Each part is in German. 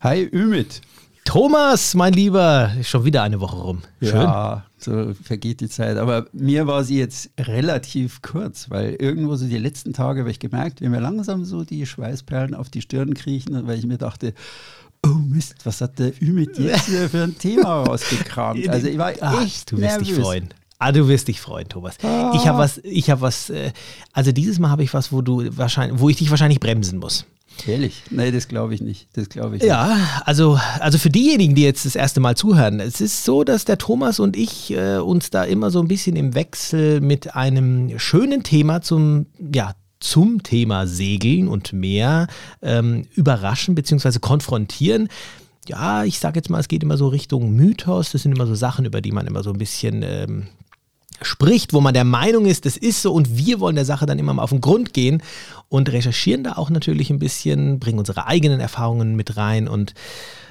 Hi, Ümit. Thomas, mein Lieber, ist schon wieder eine Woche rum. Schön. Ja, so vergeht die Zeit. Aber mir war sie jetzt relativ kurz, weil irgendwo so die letzten Tage habe ich gemerkt, wie mir langsam so die Schweißperlen auf die Stirn kriechen, weil ich mir dachte, oh Mist, was hat der Ümit jetzt für ein Thema rausgekramt? Also ich war Ach, echt Du wirst nervös. dich freuen. Ah, du wirst dich freuen, Thomas. Ah. Ich habe was, ich habe was, äh, also dieses Mal habe ich was, wo du wahrscheinlich, wo ich dich wahrscheinlich bremsen muss. Ehrlich? Nee, das glaube ich nicht. Das glaube ich ja, nicht. also, also für diejenigen, die jetzt das erste Mal zuhören, es ist so, dass der Thomas und ich äh, uns da immer so ein bisschen im Wechsel mit einem schönen Thema zum, ja, zum Thema Segeln und mehr ähm, überraschen bzw. konfrontieren ja, ich sage jetzt mal, es geht immer so Richtung Mythos. Das sind immer so Sachen, über die man immer so ein bisschen ähm, spricht, wo man der Meinung ist, das ist so und wir wollen der Sache dann immer mal auf den Grund gehen und recherchieren da auch natürlich ein bisschen, bringen unsere eigenen Erfahrungen mit rein und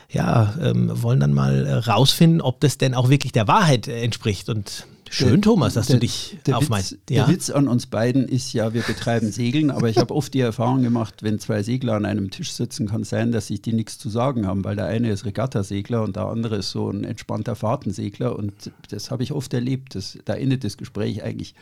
ja, ähm, wollen dann mal äh, rausfinden, ob das denn auch wirklich der Wahrheit äh, entspricht und Schön, Thomas, dass der, du dich der auf mein. Ja. Der Witz an uns beiden ist ja, wir betreiben Segeln, aber ich habe oft die Erfahrung gemacht, wenn zwei Segler an einem Tisch sitzen, kann sein, dass sich die nichts zu sagen haben, weil der eine ist Regattasegler und der andere ist so ein entspannter Fahrtensegler und das habe ich oft erlebt. Das, da endet das Gespräch eigentlich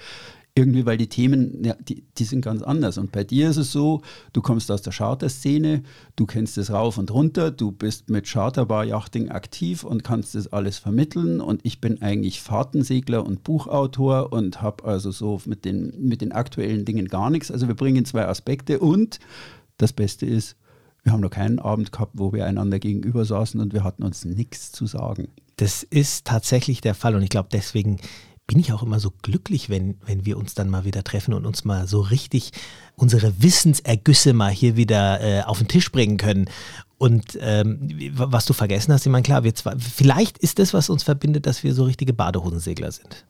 irgendwie, weil die Themen, ja, die, die sind ganz anders. Und bei dir ist es so, du kommst aus der Charterszene, du kennst es rauf und runter, du bist mit Charterbar-Yachting aktiv und kannst das alles vermitteln. Und ich bin eigentlich Fahrtensegler und Buchautor und habe also so mit den, mit den aktuellen Dingen gar nichts. Also wir bringen zwei Aspekte und das Beste ist, wir haben noch keinen Abend gehabt, wo wir einander gegenüber saßen und wir hatten uns nichts zu sagen. Das ist tatsächlich der Fall und ich glaube, deswegen bin ich auch immer so glücklich, wenn, wenn wir uns dann mal wieder treffen und uns mal so richtig unsere Wissensergüsse mal hier wieder äh, auf den Tisch bringen können. Und ähm, was du vergessen hast, ich meine, klar, wir zwar, vielleicht ist das, was uns verbindet, dass wir so richtige Badehosensegler sind.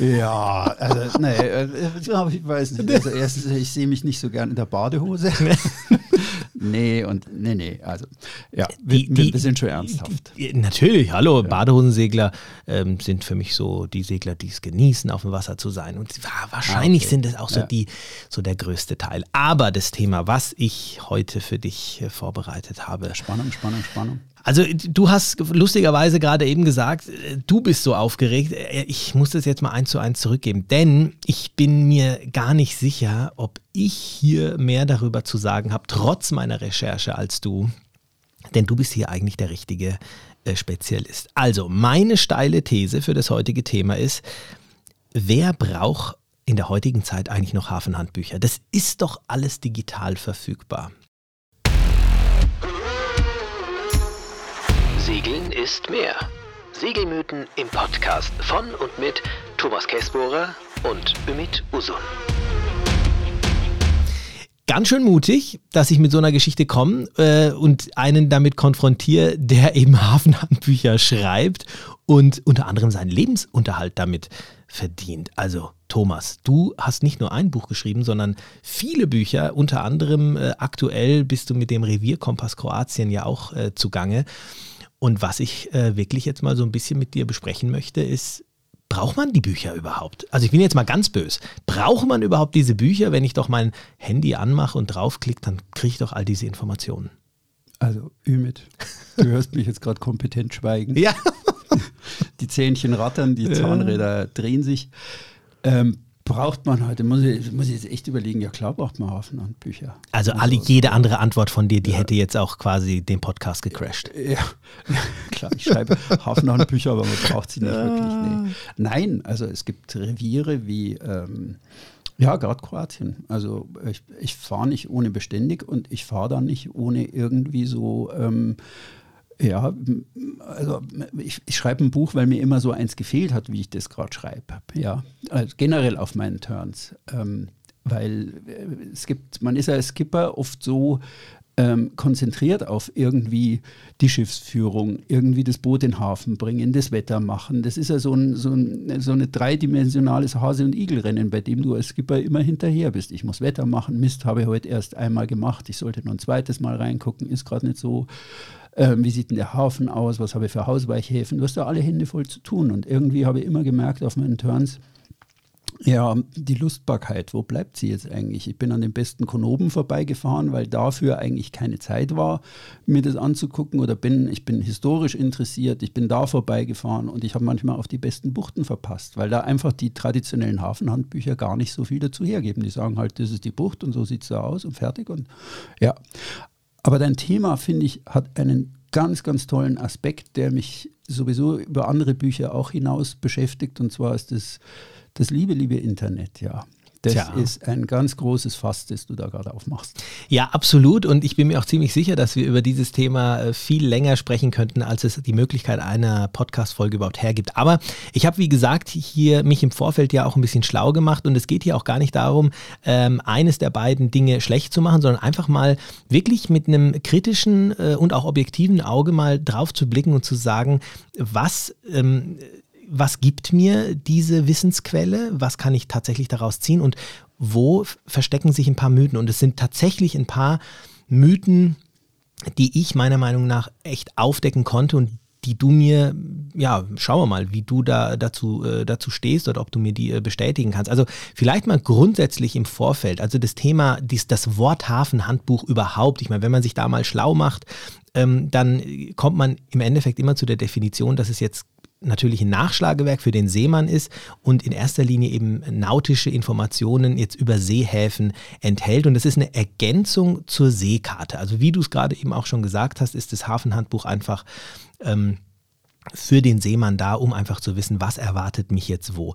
Ja, also, nee, äh, ich weiß nicht. Also erstens, ich sehe mich nicht so gern in der Badehose. nee, und nee, nee, also ja, die, wir, die, wir, sind schon ernsthaft. Natürlich, hallo, ja. Badehosensegler ähm, sind für mich so die Segler, die es genießen, auf dem Wasser zu sein. Und wahrscheinlich ah, okay. sind es auch so ja. die, so der größte Teil. Aber das Thema, was ich heute für dich äh, vorbereitet habe. Spannung, Spannung, Spannung. Also du hast lustigerweise gerade eben gesagt, du bist so aufgeregt. Ich muss das jetzt mal eins zu eins zurückgeben, denn ich bin mir gar nicht sicher, ob ich hier mehr darüber zu sagen habe, trotz meiner Recherche als du. Denn du bist hier eigentlich der richtige äh, Spezialist. Also meine steile These für das heutige Thema ist, wer braucht in der heutigen Zeit eigentlich noch Hafenhandbücher? Das ist doch alles digital verfügbar. Segeln ist mehr. Segelmythen im Podcast von und mit Thomas Kessbohrer und Ümit Usun. Ganz schön mutig, dass ich mit so einer Geschichte komme äh, und einen damit konfrontiere, der eben Hafenhandbücher schreibt und unter anderem seinen Lebensunterhalt damit verdient. Also Thomas, du hast nicht nur ein Buch geschrieben, sondern viele Bücher. Unter anderem äh, aktuell bist du mit dem Revierkompass Kroatien ja auch äh, zugange. Und was ich äh, wirklich jetzt mal so ein bisschen mit dir besprechen möchte, ist, braucht man die Bücher überhaupt? Also ich bin jetzt mal ganz böse. Braucht man überhaupt diese Bücher? Wenn ich doch mein Handy anmache und draufklicke, dann kriege ich doch all diese Informationen. Also, Ümit, du hörst mich jetzt gerade kompetent schweigen. Ja. Die Zähnchen rattern, die Zahnräder drehen sich. Ähm, braucht man heute, muss ich, muss ich jetzt echt überlegen, ja klar braucht man Hafenhandbücher. Also, also alle, jede andere Antwort von dir, die ja. hätte jetzt auch quasi den Podcast gecrashed. Ja, klar, ich schreibe Hafenhandbücher, aber man braucht sie nicht wirklich. Nee. Nein, also es gibt Reviere wie, ähm, ja, gerade Kroatien. Also ich, ich fahre nicht ohne beständig und ich fahre dann nicht ohne irgendwie so... Ähm, ja, also ich, ich schreibe ein Buch, weil mir immer so eins gefehlt hat, wie ich das gerade schreibe. Ja, also generell auf meinen Turns. Ähm, weil äh, es gibt, man ist als Skipper oft so ähm, konzentriert auf irgendwie die Schiffsführung, irgendwie das Boot in den Hafen bringen, das Wetter machen. Das ist ja so ein, so ein so eine dreidimensionales Hase- und Igelrennen, bei dem du als Skipper immer hinterher bist. Ich muss Wetter machen, Mist habe ich heute erst einmal gemacht, ich sollte noch ein zweites Mal reingucken, ist gerade nicht so. Ähm, wie sieht denn der Hafen aus? Was habe ich für Hausweichhäfen? Du hast da alle Hände voll zu tun. Und irgendwie habe ich immer gemerkt auf meinen Turns, Ja, die Lustbarkeit, wo bleibt sie jetzt eigentlich? Ich bin an den besten Konoben vorbeigefahren, weil dafür eigentlich keine Zeit war, mir das anzugucken. Oder bin, ich bin historisch interessiert, ich bin da vorbeigefahren und ich habe manchmal auf die besten Buchten verpasst, weil da einfach die traditionellen Hafenhandbücher gar nicht so viel dazu hergeben. Die sagen halt, das ist die Bucht und so sieht es da aus und fertig. Und ja. Aber dein Thema, finde ich, hat einen ganz, ganz tollen Aspekt, der mich sowieso über andere Bücher auch hinaus beschäftigt. Und zwar ist das das liebe, liebe Internet, ja. Das Tja. ist ein ganz großes Fass, das du da gerade aufmachst. Ja, absolut. Und ich bin mir auch ziemlich sicher, dass wir über dieses Thema äh, viel länger sprechen könnten, als es die Möglichkeit einer Podcast-Folge überhaupt hergibt. Aber ich habe, wie gesagt, hier mich im Vorfeld ja auch ein bisschen schlau gemacht. Und es geht hier auch gar nicht darum, ähm, eines der beiden Dinge schlecht zu machen, sondern einfach mal wirklich mit einem kritischen äh, und auch objektiven Auge mal drauf zu blicken und zu sagen, was. Ähm, was gibt mir diese Wissensquelle, was kann ich tatsächlich daraus ziehen und wo verstecken sich ein paar Mythen. Und es sind tatsächlich ein paar Mythen, die ich meiner Meinung nach echt aufdecken konnte und die du mir, ja, schauen wir mal, wie du da dazu, äh, dazu stehst oder ob du mir die äh, bestätigen kannst. Also vielleicht mal grundsätzlich im Vorfeld, also das Thema, dies, das Wort Hafenhandbuch überhaupt. Ich meine, wenn man sich da mal schlau macht, ähm, dann kommt man im Endeffekt immer zu der Definition, dass es jetzt natürlich ein Nachschlagewerk für den Seemann ist und in erster Linie eben nautische Informationen jetzt über Seehäfen enthält. Und das ist eine Ergänzung zur Seekarte. Also wie du es gerade eben auch schon gesagt hast, ist das Hafenhandbuch einfach ähm, für den Seemann da, um einfach zu wissen, was erwartet mich jetzt wo.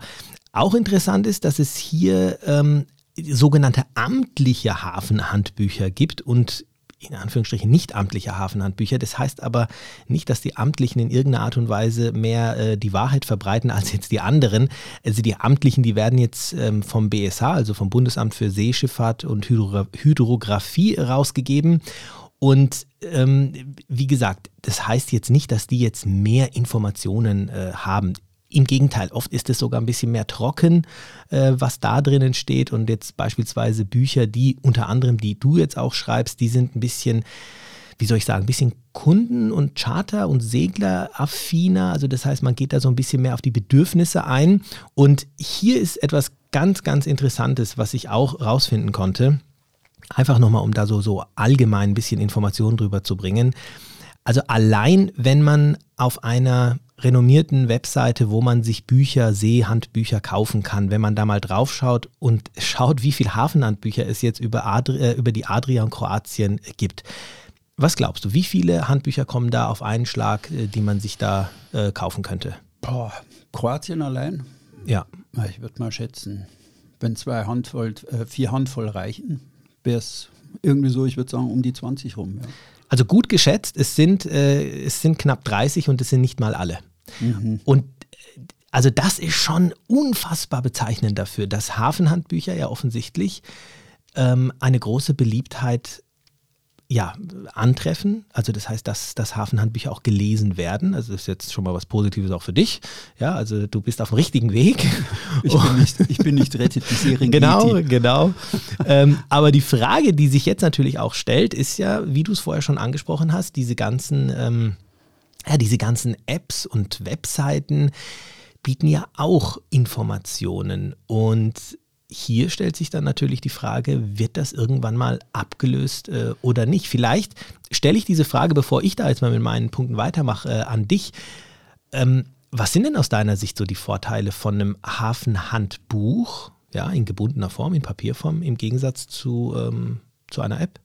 Auch interessant ist, dass es hier ähm, sogenannte amtliche Hafenhandbücher gibt und in Anführungsstrichen nicht amtliche Hafenhandbücher. Das heißt aber nicht, dass die Amtlichen in irgendeiner Art und Weise mehr äh, die Wahrheit verbreiten als jetzt die anderen. Also die Amtlichen, die werden jetzt ähm, vom BSH, also vom Bundesamt für Seeschifffahrt und Hydro Hydrographie rausgegeben. Und ähm, wie gesagt, das heißt jetzt nicht, dass die jetzt mehr Informationen äh, haben. Im Gegenteil, oft ist es sogar ein bisschen mehr trocken, äh, was da drinnen steht. Und jetzt beispielsweise Bücher, die unter anderem, die du jetzt auch schreibst, die sind ein bisschen, wie soll ich sagen, ein bisschen Kunden- und Charter- und Segler-affiner. Also das heißt, man geht da so ein bisschen mehr auf die Bedürfnisse ein. Und hier ist etwas ganz, ganz Interessantes, was ich auch rausfinden konnte. Einfach nochmal, um da so, so allgemein ein bisschen Informationen drüber zu bringen. Also allein, wenn man auf einer renommierten Webseite, wo man sich Bücher, Seehandbücher kaufen kann. Wenn man da mal drauf schaut und schaut, wie viele Hafenhandbücher es jetzt über, Adri äh, über die Adria und Kroatien gibt. Was glaubst du, wie viele Handbücher kommen da auf einen Schlag, äh, die man sich da äh, kaufen könnte? Boah, Kroatien allein? Ja. Ich würde mal schätzen, wenn zwei Handvoll, äh, vier Handvoll reichen, wäre es irgendwie so, ich würde sagen, um die 20 rum. Ja. Also gut geschätzt, es sind, äh, es sind knapp 30 und es sind nicht mal alle. Mhm. Und äh, also das ist schon unfassbar bezeichnend dafür, dass Hafenhandbücher ja offensichtlich ähm, eine große Beliebtheit ja, antreffen. Also das heißt, dass, dass Hafenhandbücher auch gelesen werden. Also das ist jetzt schon mal was Positives auch für dich. Ja, also du bist auf dem richtigen Weg. Ich bin nicht, ich bin nicht rettet, die Serengeti. Genau, genau. ähm, aber die Frage, die sich jetzt natürlich auch stellt, ist ja, wie du es vorher schon angesprochen hast, diese ganzen, ähm, ja, diese ganzen Apps und Webseiten bieten ja auch Informationen und hier stellt sich dann natürlich die Frage, wird das irgendwann mal abgelöst äh, oder nicht? Vielleicht stelle ich diese Frage, bevor ich da jetzt mal mit meinen Punkten weitermache, äh, an dich. Ähm, was sind denn aus deiner Sicht so die Vorteile von einem Hafenhandbuch, ja, in gebundener Form, in Papierform, im Gegensatz zu, ähm, zu einer App?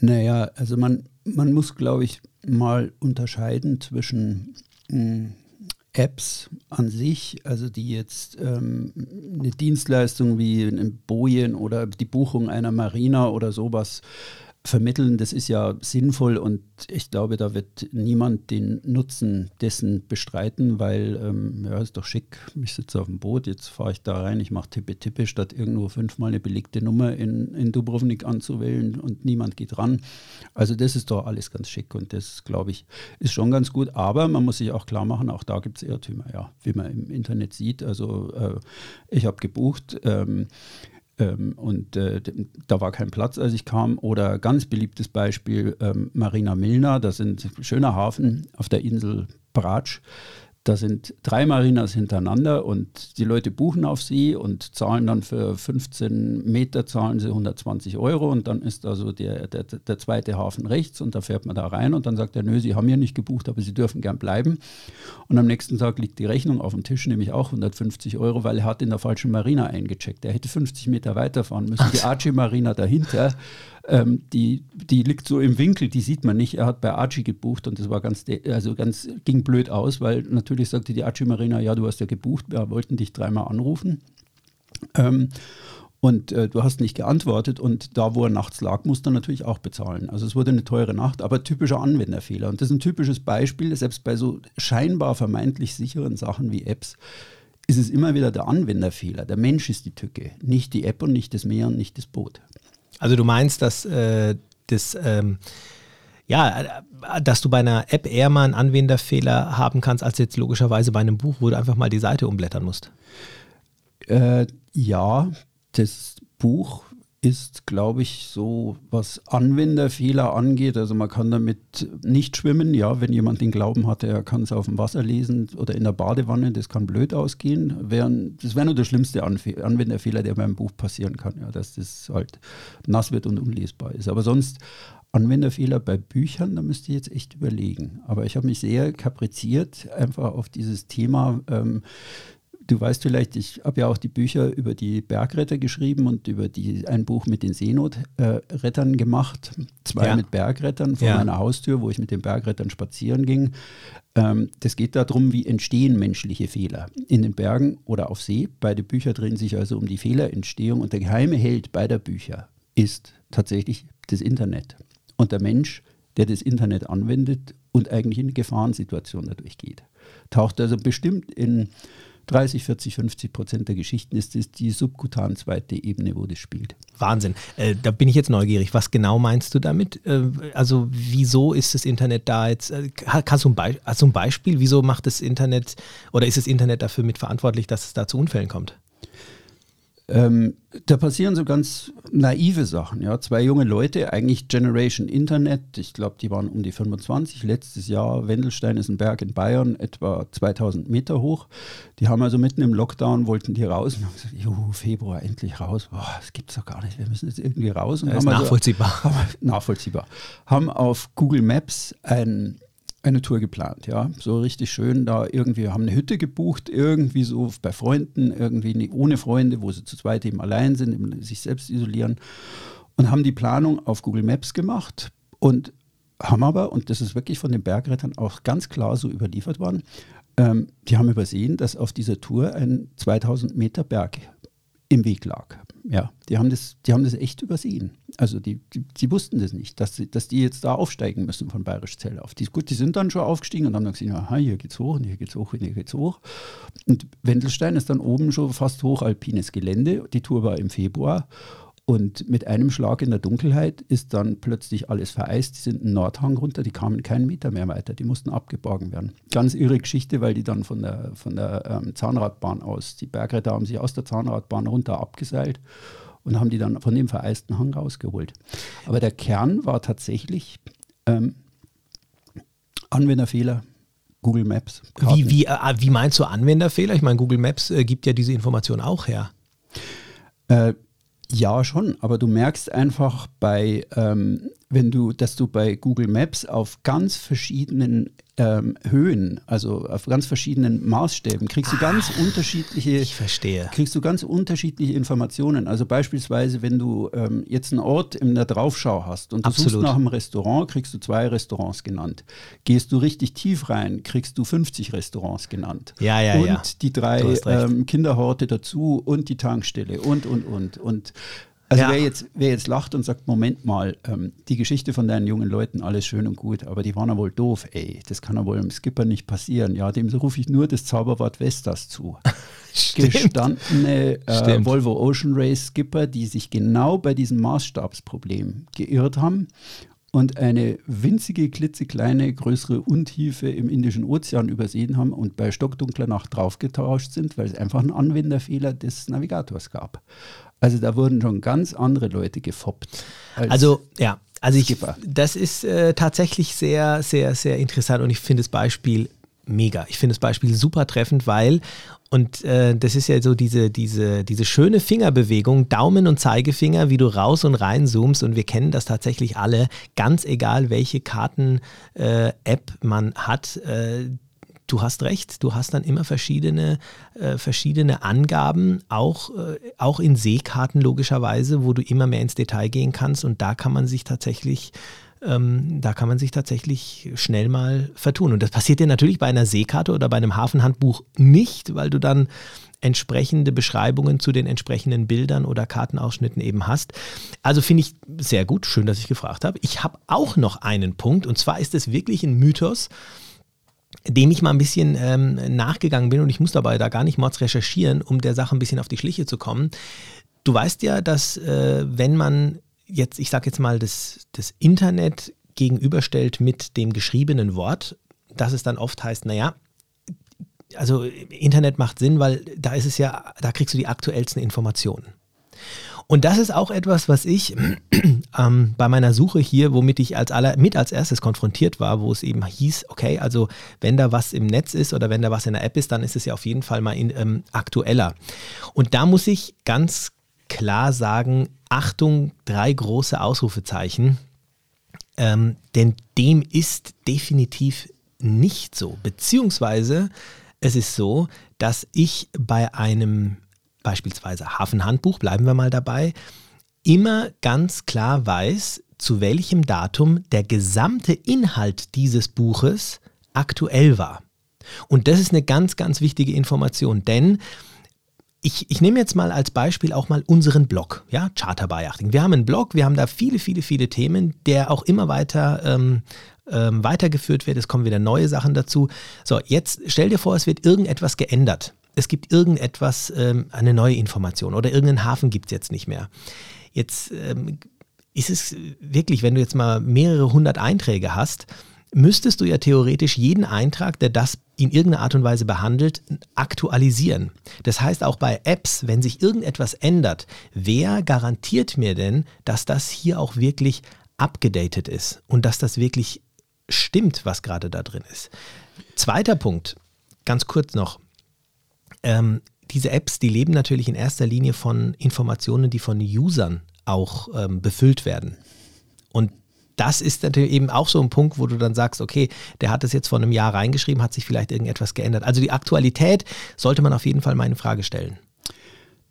Naja, also man, man muss, glaube ich, mal unterscheiden zwischen mh, hm, Apps an sich, also die jetzt ähm, eine Dienstleistung wie ein Bojen oder die Buchung einer Marina oder sowas vermitteln, das ist ja sinnvoll und ich glaube, da wird niemand den Nutzen dessen bestreiten, weil ähm, ja, ist doch schick, ich sitze auf dem Boot, jetzt fahre ich da rein, ich mache Tippe-Tippe, statt irgendwo fünfmal eine belegte Nummer in, in Dubrovnik anzuwählen und niemand geht ran. Also das ist doch alles ganz schick und das, glaube ich, ist schon ganz gut, aber man muss sich auch klar machen, auch da gibt es Irrtümer, ja, wie man im Internet sieht. Also äh, ich habe gebucht, ähm, ähm, und äh, da war kein Platz, als ich kam. Oder ganz beliebtes Beispiel, ähm, Marina Milna, das ist ein schöner Hafen auf der Insel Bratsch. Da sind drei Marinas hintereinander und die Leute buchen auf sie und zahlen dann für 15 Meter zahlen sie 120 Euro und dann ist also der, der, der zweite Hafen rechts und da fährt man da rein und dann sagt er, nö, Sie haben hier nicht gebucht, aber Sie dürfen gern bleiben. Und am nächsten Tag liegt die Rechnung auf dem Tisch, nämlich auch 150 Euro, weil er hat in der falschen Marina eingecheckt. Er hätte 50 Meter weiterfahren müssen. Die Archie Marina dahinter ähm, die, die liegt so im Winkel, die sieht man nicht. Er hat bei Archie gebucht und das war ganz, also ganz, ging blöd aus, weil natürlich sagte die Archie Marina, ja, du hast ja gebucht, wir wollten dich dreimal anrufen. Ähm, und äh, du hast nicht geantwortet und da, wo er nachts lag, musst du natürlich auch bezahlen. Also es wurde eine teure Nacht, aber typischer Anwenderfehler. Und das ist ein typisches Beispiel, selbst bei so scheinbar vermeintlich sicheren Sachen wie Apps ist es immer wieder der Anwenderfehler. Der Mensch ist die Tücke, nicht die App und nicht das Meer und nicht das Boot. Also du meinst, dass äh, das ähm, ja, dass du bei einer App eher mal einen Anwenderfehler haben kannst, als jetzt logischerweise bei einem Buch, wo du einfach mal die Seite umblättern musst. Äh, ja, das Buch ist, glaube ich, so, was Anwenderfehler angeht. Also man kann damit nicht schwimmen. Ja, wenn jemand den Glauben hatte, er kann es auf dem Wasser lesen oder in der Badewanne, das kann blöd ausgehen. Das wäre nur der schlimmste Anwenderfehler, der beim Buch passieren kann, ja, dass das halt nass wird und unlesbar ist. Aber sonst Anwenderfehler bei Büchern, da müsste ich jetzt echt überlegen. Aber ich habe mich sehr kapriziert einfach auf dieses Thema. Ähm, Du weißt vielleicht, ich habe ja auch die Bücher über die Bergretter geschrieben und über die, ein Buch mit den Seenotrettern gemacht. Zwei ja. mit Bergrettern vor ja. meiner Haustür, wo ich mit den Bergrettern spazieren ging. Ähm, das geht darum, wie entstehen menschliche Fehler in den Bergen oder auf See. Beide Bücher drehen sich also um die Fehlerentstehung und der geheime Held beider Bücher ist tatsächlich das Internet. Und der Mensch, der das Internet anwendet und eigentlich in eine Gefahrensituation dadurch geht. Taucht also bestimmt in 30, 40, 50 Prozent der Geschichten ist es die subkutan zweite Ebene, wo das spielt. Wahnsinn. Äh, da bin ich jetzt neugierig. Was genau meinst du damit? Äh, also wieso ist das Internet da jetzt? Äh, kannst du ein, hast du ein Beispiel? Wieso macht das Internet oder ist das Internet dafür mitverantwortlich, dass es da zu Unfällen kommt? Ähm, da passieren so ganz naive Sachen. Ja. Zwei junge Leute, eigentlich Generation Internet, ich glaube, die waren um die 25. Letztes Jahr, Wendelstein ist ein Berg in Bayern, etwa 2000 Meter hoch. Die haben also mitten im Lockdown, wollten die raus und haben gesagt, juhu, Februar, endlich raus. Boah, das gibt es doch gar nicht, wir müssen jetzt irgendwie raus. Und das ist nachvollziehbar. Also, haben, nachvollziehbar. Haben auf Google Maps ein eine Tour geplant, ja. So richtig schön da irgendwie, haben eine Hütte gebucht, irgendwie so bei Freunden, irgendwie ohne Freunde, wo sie zu zweit eben allein sind, eben sich selbst isolieren und haben die Planung auf Google Maps gemacht und haben aber, und das ist wirklich von den Bergrettern auch ganz klar so überliefert worden, ähm, die haben übersehen, dass auf dieser Tour ein 2000 Meter Berg im Weg lag. Ja, die haben das, die haben das echt übersehen. Also die, die, die wussten das nicht, dass, dass die jetzt da aufsteigen müssen von Bayerisch Zell auf. Die, gut, die sind dann schon aufgestiegen und haben dann gesehen, aha, hier geht's hoch und hier geht's hoch und hier geht's hoch. Und Wendelstein ist dann oben schon fast hochalpines Gelände. Die Tour war im Februar und mit einem Schlag in der Dunkelheit ist dann plötzlich alles vereist. Die sind einen Nordhang runter, die kamen keinen Meter mehr weiter, die mussten abgeborgen werden. Ganz irre Geschichte, weil die dann von der, von der ähm, Zahnradbahn aus, die Bergretter haben sich aus der Zahnradbahn runter abgeseilt und haben die dann von dem vereisten Hang rausgeholt. Aber der Kern war tatsächlich ähm, Anwenderfehler, Google Maps. Wie, wie, äh, wie meinst du Anwenderfehler? Ich meine, Google Maps äh, gibt ja diese Information auch her. Äh, ja, schon, aber du merkst einfach bei, ähm, wenn du, dass du bei Google Maps auf ganz verschiedenen ähm, Höhen, also auf ganz verschiedenen Maßstäben, kriegst du ah, ganz unterschiedliche. Ich verstehe. Kriegst du ganz unterschiedliche Informationen. Also beispielsweise, wenn du ähm, jetzt einen Ort in der Draufschau hast und du Absolut. suchst nach einem Restaurant, kriegst du zwei Restaurants genannt. Gehst du richtig tief rein, kriegst du 50 Restaurants genannt. Ja, ja, und ja. Und die drei ähm, Kinderhorte dazu und die Tankstelle und, und, und. Und also ja. wer, jetzt, wer jetzt lacht und sagt, Moment mal, ähm, die Geschichte von deinen jungen Leuten, alles schön und gut, aber die waren ja wohl doof, ey, das kann ja wohl im Skipper nicht passieren. Ja, dem rufe ich nur das Zauberwort Vestas zu. Gestandene äh, Volvo Ocean Race Skipper, die sich genau bei diesem Maßstabsproblem geirrt haben und eine winzige, klitzekleine, größere Untiefe im Indischen Ozean übersehen haben und bei stockdunkler Nacht draufgetauscht sind, weil es einfach einen Anwenderfehler des Navigators gab. Also da wurden schon ganz andere Leute gefoppt. Als also ja, also ich, das ist äh, tatsächlich sehr, sehr, sehr interessant und ich finde das Beispiel mega. Ich finde das Beispiel super treffend, weil, und äh, das ist ja so diese, diese, diese schöne Fingerbewegung, Daumen und Zeigefinger, wie du raus und rein zoomst. Und wir kennen das tatsächlich alle, ganz egal, welche Karten-App äh, man hat. Äh, du hast recht, du hast dann immer verschiedene, äh, verschiedene Angaben, auch, äh, auch in Seekarten logischerweise, wo du immer mehr ins Detail gehen kannst. Und da kann man sich tatsächlich ähm, da kann man sich tatsächlich schnell mal vertun. Und das passiert dir natürlich bei einer Seekarte oder bei einem Hafenhandbuch nicht, weil du dann entsprechende Beschreibungen zu den entsprechenden Bildern oder Kartenausschnitten eben hast. Also finde ich sehr gut, schön, dass ich gefragt habe. Ich habe auch noch einen Punkt und zwar ist es wirklich ein Mythos, dem ich mal ein bisschen ähm, nachgegangen bin und ich muss dabei da gar nicht mords recherchieren, um der Sache ein bisschen auf die Schliche zu kommen. Du weißt ja, dass äh, wenn man jetzt, ich sage jetzt mal, das, das Internet gegenüberstellt mit dem geschriebenen Wort, dass es dann oft heißt, naja, also Internet macht Sinn, weil da ist es ja, da kriegst du die aktuellsten Informationen. Und das ist auch etwas, was ich ähm, bei meiner Suche hier, womit ich als aller, mit als erstes konfrontiert war, wo es eben hieß, okay, also wenn da was im Netz ist oder wenn da was in der App ist, dann ist es ja auf jeden Fall mal in, ähm, aktueller. Und da muss ich ganz klar sagen, Achtung, drei große Ausrufezeichen. Ähm, denn dem ist definitiv nicht so. Beziehungsweise es ist so, dass ich bei einem beispielsweise Hafenhandbuch, bleiben wir mal dabei, immer ganz klar weiß, zu welchem Datum der gesamte Inhalt dieses Buches aktuell war. Und das ist eine ganz, ganz wichtige Information, denn ich, ich nehme jetzt mal als Beispiel auch mal unseren Blog, ja, Charterbuyachting. Wir haben einen Blog, wir haben da viele, viele, viele Themen, der auch immer weiter ähm, ähm, weitergeführt wird. Es kommen wieder neue Sachen dazu. So, jetzt stell dir vor, es wird irgendetwas geändert. Es gibt irgendetwas, ähm, eine neue Information oder irgendeinen Hafen gibt es jetzt nicht mehr. Jetzt ähm, ist es wirklich, wenn du jetzt mal mehrere hundert Einträge hast, müsstest du ja theoretisch jeden Eintrag, der das in irgendeiner Art und Weise behandelt, aktualisieren. Das heißt auch bei Apps, wenn sich irgendetwas ändert, wer garantiert mir denn, dass das hier auch wirklich abgedatet ist und dass das wirklich stimmt, was gerade da drin ist? Zweiter Punkt, ganz kurz noch. Ähm, diese Apps, die leben natürlich in erster Linie von Informationen, die von Usern auch ähm, befüllt werden. Und das ist natürlich eben auch so ein Punkt, wo du dann sagst, okay, der hat es jetzt vor einem Jahr reingeschrieben, hat sich vielleicht irgendetwas geändert. Also die Aktualität sollte man auf jeden Fall mal in Frage stellen.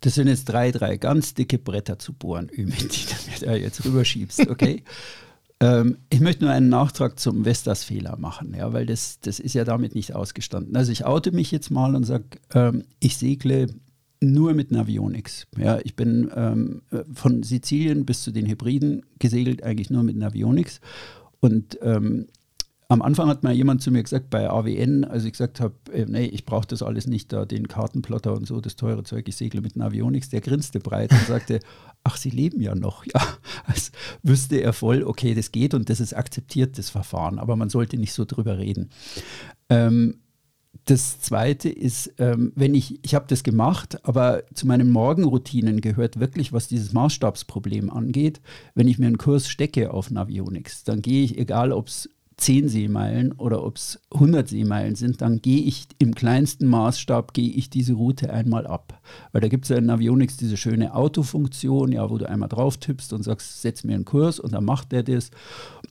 Das sind jetzt drei, drei ganz dicke Bretter zu bohren, die du mir da jetzt rüberschiebst, okay? ähm, ich möchte nur einen Nachtrag zum Vestas-Fehler machen, ja, weil das, das ist ja damit nicht ausgestanden. Also ich oute mich jetzt mal und sage, ähm, ich segle nur mit Navionics. Ja, ich bin ähm, von Sizilien bis zu den Hebriden gesegelt, eigentlich nur mit Navionics. Und ähm, am Anfang hat mal jemand zu mir gesagt, bei AWN, als ich gesagt habe, äh, nee, ich brauche das alles nicht, da den Kartenplotter und so, das teure Zeug, ich segle mit Navionics, der grinste breit und sagte, ach, Sie leben ja noch. Ja, als wüsste er voll, okay, das geht und das ist akzeptiert, das Verfahren, aber man sollte nicht so drüber reden. Ähm, das Zweite ist, ähm, wenn ich, ich habe das gemacht, aber zu meinen Morgenroutinen gehört wirklich, was dieses Maßstabsproblem angeht, wenn ich mir einen Kurs stecke auf Navionics, dann gehe ich, egal ob es 10 Seemeilen oder ob es 100 Seemeilen sind, dann gehe ich im kleinsten Maßstab, gehe ich diese Route einmal ab. Weil da gibt es ja in Navionics diese schöne Autofunktion, ja, wo du einmal drauf tippst und sagst, setz mir einen Kurs und dann macht der das.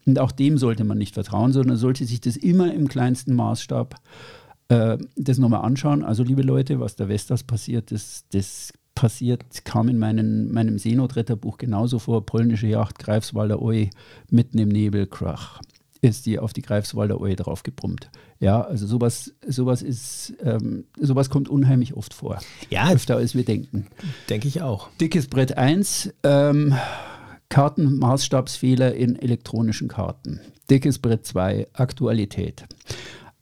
Und auch dem sollte man nicht vertrauen, sondern sollte sich das immer im kleinsten Maßstab äh, das nochmal anschauen. Also, liebe Leute, was der Vestas passiert, das, das passiert, kam in meinen, meinem Seenotretterbuch genauso vor. Polnische Yacht, Greifswalder Oi, mitten im Nebel, Krach ist die auf die Greifswalder Oi draufgebrummt. Ja, also sowas, sowas ist, ähm, sowas kommt unheimlich oft vor. Ja. Öfter als wir denken. Denke ich auch. Dickes Brett 1, ähm, Kartenmaßstabsfehler in elektronischen Karten. Dickes Brett 2, Aktualität.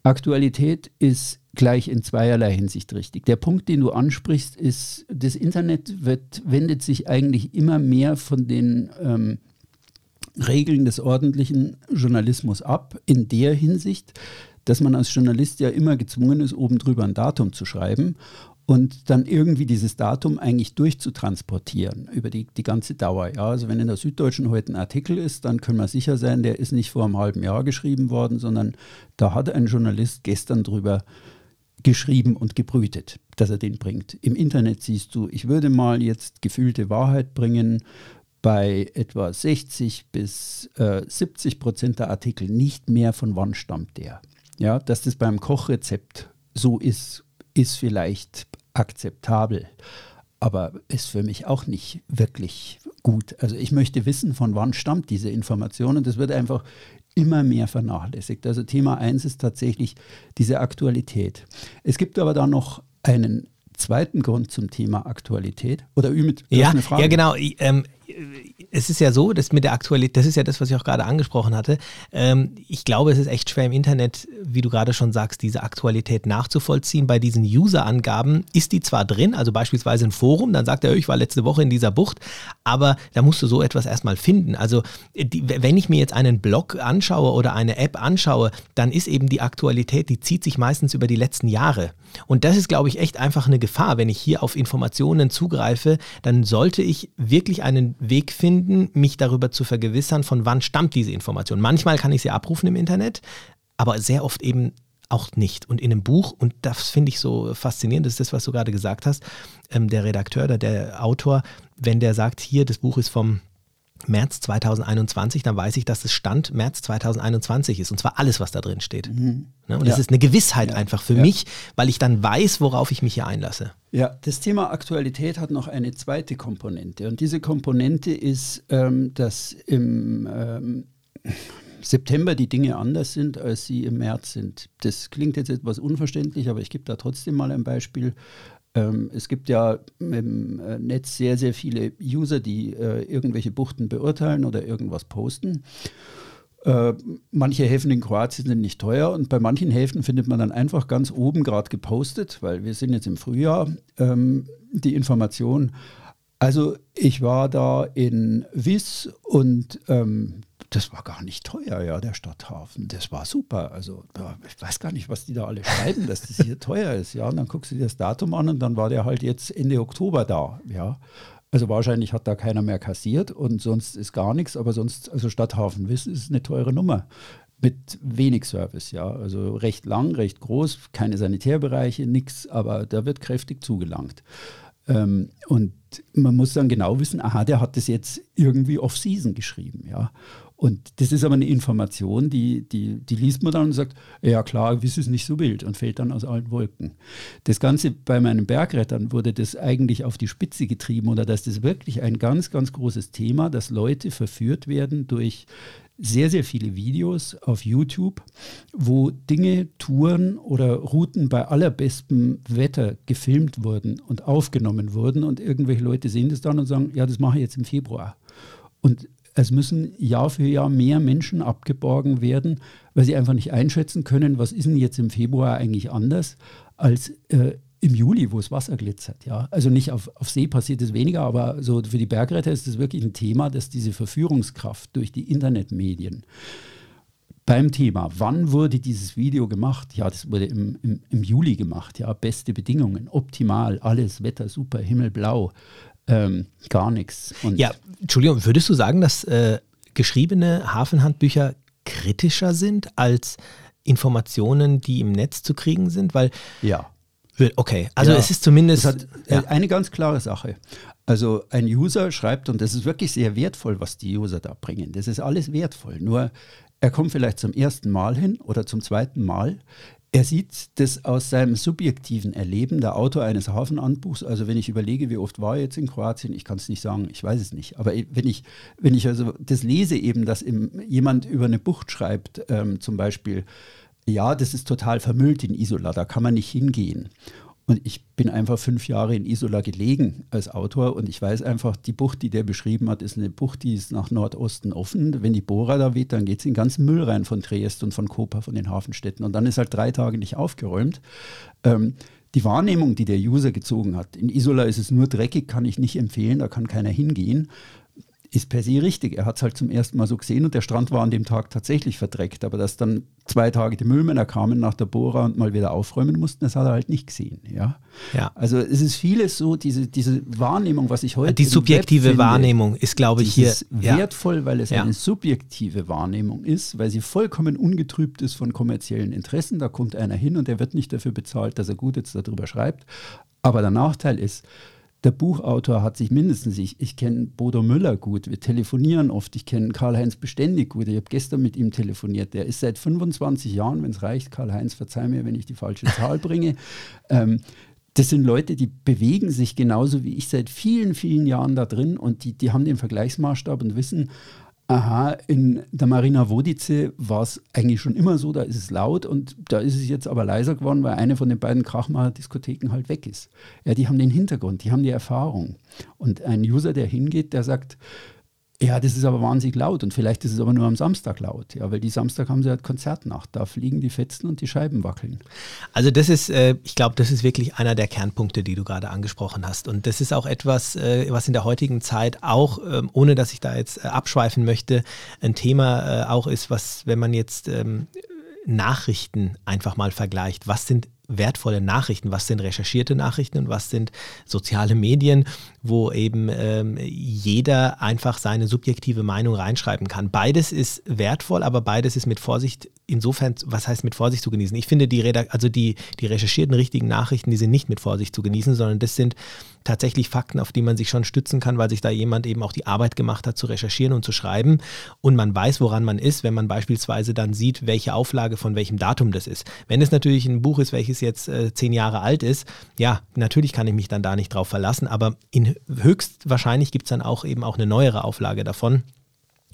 Aktualität ist gleich in zweierlei Hinsicht richtig. Der Punkt, den du ansprichst, ist, das Internet wird, wendet sich eigentlich immer mehr von den ähm, Regeln des ordentlichen Journalismus ab, in der Hinsicht, dass man als Journalist ja immer gezwungen ist, oben drüber ein Datum zu schreiben und dann irgendwie dieses Datum eigentlich durchzutransportieren über die, die ganze Dauer. Ja, also wenn in der Süddeutschen heute ein Artikel ist, dann können wir sicher sein, der ist nicht vor einem halben Jahr geschrieben worden, sondern da hat ein Journalist gestern drüber geschrieben und gebrütet, dass er den bringt. Im Internet siehst du, ich würde mal jetzt gefühlte Wahrheit bringen, bei etwa 60 bis äh, 70 Prozent der Artikel nicht mehr von wann stammt der. Ja, dass das beim Kochrezept so ist, ist vielleicht akzeptabel, aber ist für mich auch nicht wirklich gut. Also ich möchte wissen, von wann stammt diese Information und das wird einfach immer mehr vernachlässigt. Also Thema 1 ist tatsächlich diese Aktualität. Es gibt aber da noch einen zweiten Grund zum Thema Aktualität. Oder Ümit, ja, ja, genau. Ähm, es ist ja so, dass mit der Aktualität, das ist ja das, was ich auch gerade angesprochen hatte. Ähm, ich glaube, es ist echt schwer im Internet, wie du gerade schon sagst, diese Aktualität nachzuvollziehen. Bei diesen User-Angaben ist die zwar drin, also beispielsweise ein Forum, dann sagt er, ich war letzte Woche in dieser Bucht, aber da musst du so etwas erstmal finden. Also, die, wenn ich mir jetzt einen Blog anschaue oder eine App anschaue, dann ist eben die Aktualität, die zieht sich meistens über die letzten Jahre. Und das ist, glaube ich, echt einfach eine Gefahr. Wenn ich hier auf Informationen zugreife, dann sollte ich wirklich einen Weg finden, mich darüber zu vergewissern, von wann stammt diese Information. Manchmal kann ich sie abrufen im Internet, aber sehr oft eben auch nicht. Und in einem Buch, und das finde ich so faszinierend, das ist das, was du gerade gesagt hast, ähm, der Redakteur oder der Autor, wenn der sagt, hier, das Buch ist vom März 2021, dann weiß ich, dass es Stand März 2021 ist. Und zwar alles, was da drin steht. Mhm. Ne? Und ja. das ist eine Gewissheit ja. einfach für ja. mich, weil ich dann weiß, worauf ich mich hier einlasse. Ja, das Thema Aktualität hat noch eine zweite Komponente. Und diese Komponente ist, ähm, dass im ähm, September die Dinge anders sind, als sie im März sind. Das klingt jetzt etwas unverständlich, aber ich gebe da trotzdem mal ein Beispiel. Ähm, es gibt ja im äh, Netz sehr, sehr viele User, die äh, irgendwelche Buchten beurteilen oder irgendwas posten. Äh, manche Häfen in Kroatien sind nicht teuer und bei manchen Häfen findet man dann einfach ganz oben gerade gepostet, weil wir sind jetzt im Frühjahr, ähm, die Information. Also ich war da in Wiss und ähm, das war gar nicht teuer, ja, der Stadthafen. Das war super. Also ich weiß gar nicht, was die da alle schreiben, dass das hier teuer ist. Ja, und dann guckst du dir das Datum an und dann war der halt jetzt Ende Oktober da. Ja. Also wahrscheinlich hat da keiner mehr kassiert und sonst ist gar nichts, aber sonst, also Stadthafen Wiss ist eine teure Nummer mit wenig Service, ja. Also recht lang, recht groß, keine Sanitärbereiche, nichts, aber da wird kräftig zugelangt. Ähm, und man muss dann genau wissen, aha, der hat das jetzt irgendwie off-season geschrieben, ja. Und das ist aber eine Information, die, die, die liest man dann und sagt, ja klar, ist nicht so wild und fällt dann aus allen Wolken. Das Ganze bei meinen Bergrettern wurde das eigentlich auf die Spitze getrieben oder dass das wirklich ein ganz, ganz großes Thema, dass Leute verführt werden durch sehr, sehr viele Videos auf YouTube, wo Dinge, Touren oder Routen bei allerbestem Wetter gefilmt wurden und aufgenommen wurden und irgendwelche Leute sehen das dann und sagen, ja, das mache ich jetzt im Februar. Und es müssen Jahr für Jahr mehr Menschen abgeborgen werden, weil sie einfach nicht einschätzen können, was ist denn jetzt im Februar eigentlich anders als äh, im Juli, wo das Wasser glitzert. Ja? Also nicht auf, auf See passiert es weniger, aber so für die Bergretter ist es wirklich ein Thema, dass diese Verführungskraft durch die Internetmedien beim Thema, wann wurde dieses Video gemacht? Ja, das wurde im, im, im Juli gemacht. Ja, beste Bedingungen, optimal, alles, Wetter super, Himmel blau ähm, gar nichts. Und ja, Entschuldigung, würdest du sagen, dass äh, geschriebene Hafenhandbücher kritischer sind als Informationen, die im Netz zu kriegen sind? Weil ja. Okay, also ja, es ist zumindest hat ja. eine ganz klare Sache. Also ein User schreibt, und das ist wirklich sehr wertvoll, was die User da bringen. Das ist alles wertvoll. Nur er kommt vielleicht zum ersten Mal hin oder zum zweiten Mal. Er sieht das aus seinem subjektiven Erleben, der Autor eines Hafenanbuchs. Also wenn ich überlege, wie oft war er jetzt in Kroatien, ich kann es nicht sagen, ich weiß es nicht. Aber wenn ich, wenn ich also das lese eben, dass jemand über eine Bucht schreibt, ähm, zum Beispiel, ja, das ist total vermüllt in Isola, da kann man nicht hingehen. Und ich bin einfach fünf Jahre in Isola gelegen als Autor und ich weiß einfach, die Bucht, die der beschrieben hat, ist eine Bucht, die ist nach Nordosten offen. Wenn die Bohrer da weht, dann geht es in den ganzen Müll rein von Triest und von Koper, von den Hafenstädten. Und dann ist halt drei Tage nicht aufgeräumt. Ähm, die Wahrnehmung, die der User gezogen hat, in Isola ist es nur dreckig, kann ich nicht empfehlen, da kann keiner hingehen ist per se richtig. Er hat es halt zum ersten Mal so gesehen und der Strand war an dem Tag tatsächlich verdreckt. Aber dass dann zwei Tage die Müllmänner kamen nach der Bohrer und mal wieder aufräumen mussten, das hat er halt nicht gesehen. Ja? Ja. Also es ist vieles so, diese, diese Wahrnehmung, was ich heute. Die subjektive finde, Wahrnehmung ist, glaube ich, hier ja. wertvoll, weil es Ja. eine subjektive Wahrnehmung ist, weil sie vollkommen ungetrübt ist von kommerziellen Interessen. Da kommt einer hin und der wird nicht dafür bezahlt, dass er gut jetzt darüber schreibt. Aber der Nachteil ist, der Buchautor hat sich mindestens, ich, ich kenne Bodo Müller gut, wir telefonieren oft, ich kenne Karl-Heinz Beständig gut, ich habe gestern mit ihm telefoniert, der ist seit 25 Jahren, wenn es reicht, Karl-Heinz, verzeih mir, wenn ich die falsche Zahl bringe, ähm, das sind Leute, die bewegen sich genauso wie ich seit vielen, vielen Jahren da drin und die, die haben den Vergleichsmaßstab und wissen, aha, in der Marina Vodice war es eigentlich schon immer so, da ist es laut und da ist es jetzt aber leiser geworden, weil eine von den beiden Krachmacher-Diskotheken halt weg ist. Ja, die haben den Hintergrund, die haben die Erfahrung. Und ein User, der hingeht, der sagt, ja, das ist aber wahnsinnig laut und vielleicht ist es aber nur am Samstag laut, ja, weil die Samstag haben sie halt Konzertnacht, da fliegen die Fetzen und die Scheiben wackeln. Also das ist, äh, ich glaube, das ist wirklich einer der Kernpunkte, die du gerade angesprochen hast. Und das ist auch etwas, äh, was in der heutigen Zeit auch, ähm, ohne dass ich da jetzt äh, abschweifen möchte, ein Thema äh, auch ist, was, wenn man jetzt ähm, Nachrichten einfach mal vergleicht, was sind wertvolle Nachrichten, was sind recherchierte Nachrichten? Und was sind soziale Medien, wo eben ähm, jeder einfach seine subjektive Meinung reinschreiben kann. Beides ist wertvoll, aber beides ist mit Vorsicht, insofern, was heißt mit Vorsicht zu genießen? Ich finde, die, also die, die recherchierten richtigen Nachrichten, die sind nicht mit Vorsicht zu genießen, sondern das sind tatsächlich Fakten, auf die man sich schon stützen kann, weil sich da jemand eben auch die Arbeit gemacht hat, zu recherchieren und zu schreiben. Und man weiß, woran man ist, wenn man beispielsweise dann sieht, welche Auflage von welchem Datum das ist. Wenn es natürlich ein Buch ist, welches jetzt äh, zehn Jahre alt ist, ja, natürlich kann ich mich dann da nicht drauf verlassen, aber in höchstwahrscheinlich gibt es dann auch eben auch eine neuere Auflage davon.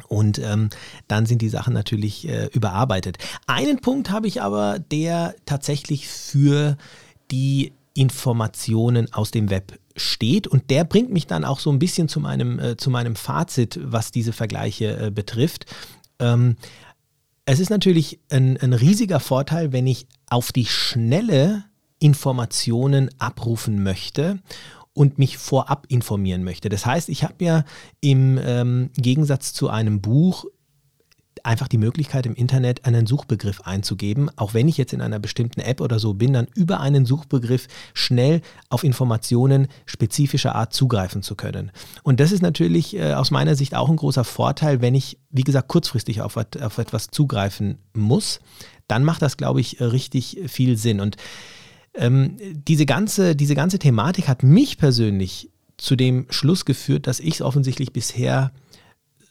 Und ähm, dann sind die Sachen natürlich äh, überarbeitet. Einen Punkt habe ich aber, der tatsächlich für die Informationen aus dem Web steht und der bringt mich dann auch so ein bisschen zu meinem, äh, zu meinem Fazit, was diese Vergleiche äh, betrifft. Ähm, es ist natürlich ein, ein riesiger Vorteil, wenn ich auf die schnelle Informationen abrufen möchte und mich vorab informieren möchte. Das heißt, ich habe ja im ähm, Gegensatz zu einem Buch einfach die Möglichkeit im Internet einen Suchbegriff einzugeben, auch wenn ich jetzt in einer bestimmten App oder so bin, dann über einen Suchbegriff schnell auf Informationen spezifischer Art zugreifen zu können. Und das ist natürlich äh, aus meiner Sicht auch ein großer Vorteil, wenn ich, wie gesagt, kurzfristig auf, auf etwas zugreifen muss, dann macht das, glaube ich, richtig viel Sinn. Und ähm, diese, ganze, diese ganze Thematik hat mich persönlich zu dem Schluss geführt, dass ich es offensichtlich bisher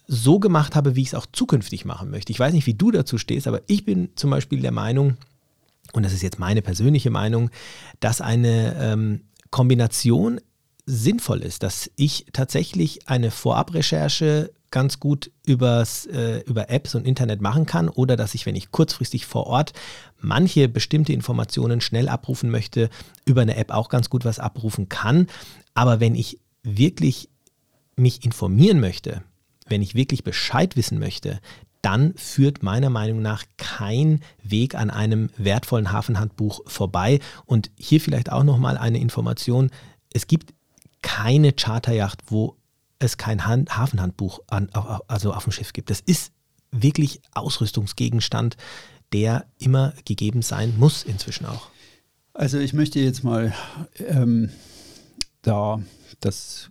so gemacht habe, wie ich es auch zukünftig machen möchte. Ich weiß nicht, wie du dazu stehst, aber ich bin zum Beispiel der Meinung, und das ist jetzt meine persönliche Meinung, dass eine ähm, Kombination sinnvoll ist, dass ich tatsächlich eine Vorabrecherche ganz gut übers, äh, über Apps und Internet machen kann oder dass ich, wenn ich kurzfristig vor Ort manche bestimmte Informationen schnell abrufen möchte, über eine App auch ganz gut was abrufen kann. Aber wenn ich wirklich mich informieren möchte, wenn ich wirklich Bescheid wissen möchte, dann führt meiner Meinung nach kein Weg an einem wertvollen Hafenhandbuch vorbei. Und hier vielleicht auch nochmal eine Information. Es gibt keine Charterjacht, wo es kein Han- Hafenhandbuch an, also auf dem Schiff gibt. Das ist wirklich Ausrüstungsgegenstand, der immer gegeben sein muss inzwischen auch. Also ich möchte jetzt mal ähm, da das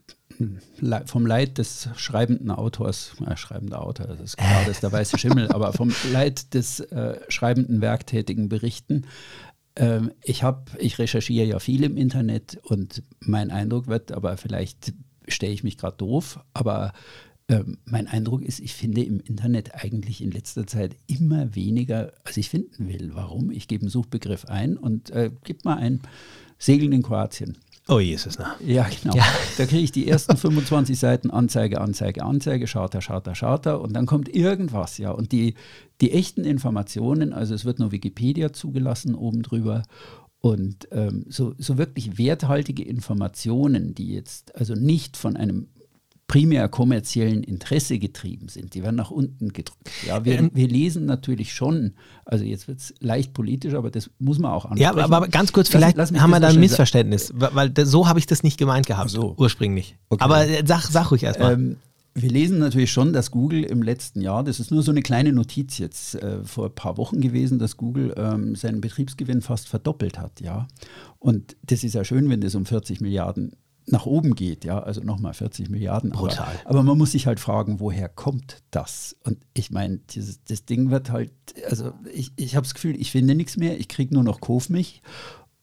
vom Leid des schreibenden Autors, äh, schreibender Autor, das ist klar, das ist der weiße Schimmel, aber vom Leid des äh, schreibenden Werktätigen berichten. Ähm, ich habe, ich recherchiere ja viel im Internet und mein Eindruck wird, aber vielleicht stelle ich mich gerade doof, aber ähm, mein Eindruck ist, ich finde im Internet eigentlich in letzter Zeit immer weniger, als ich finden will. Warum? Ich gebe einen Suchbegriff ein und äh, gebe mal ein Segeln in Kroatien. Oh Jesus, na. Ja, genau. Ja. Da kriege ich die ersten 25 Seiten Anzeige, Anzeige, Anzeige, Charter, Charter, Charter und dann kommt irgendwas, ja. Und die, die echten Informationen, also es wird nur Wikipedia zugelassen oben drüber und ähm, so, so wirklich werthaltige Informationen, die jetzt also nicht von einem primär kommerziellen Interesse getrieben sind, die werden nach unten gedrückt. Ja, wir, Ähm, wir lesen natürlich schon, also jetzt wird es leicht politisch, aber das muss man auch ansprechen. Ja, aber, aber ganz kurz, Lass- vielleicht lass mich haben wir da ein Missverständnis, weil da- so habe ich das nicht gemeint gehabt, so. ursprünglich. Okay. Aber äh, sag, sag ruhig erstmal. Ähm, wir lesen natürlich schon, dass Google im letzten Jahr, das ist nur so eine kleine Notiz jetzt äh, vor ein paar Wochen gewesen, dass Google ähm, seinen Betriebsgewinn fast verdoppelt hat, ja. Und das ist ja schön, wenn das um 40 Milliarden nach oben geht, ja, also nochmal 40 Milliarden. Brutal. Aber, aber, man muss sich halt fragen, woher kommt das? Und ich meine, das Ding wird halt, also ich, ich habe das Gefühl, ich finde nichts mehr, ich kriege nur noch Kaufmilch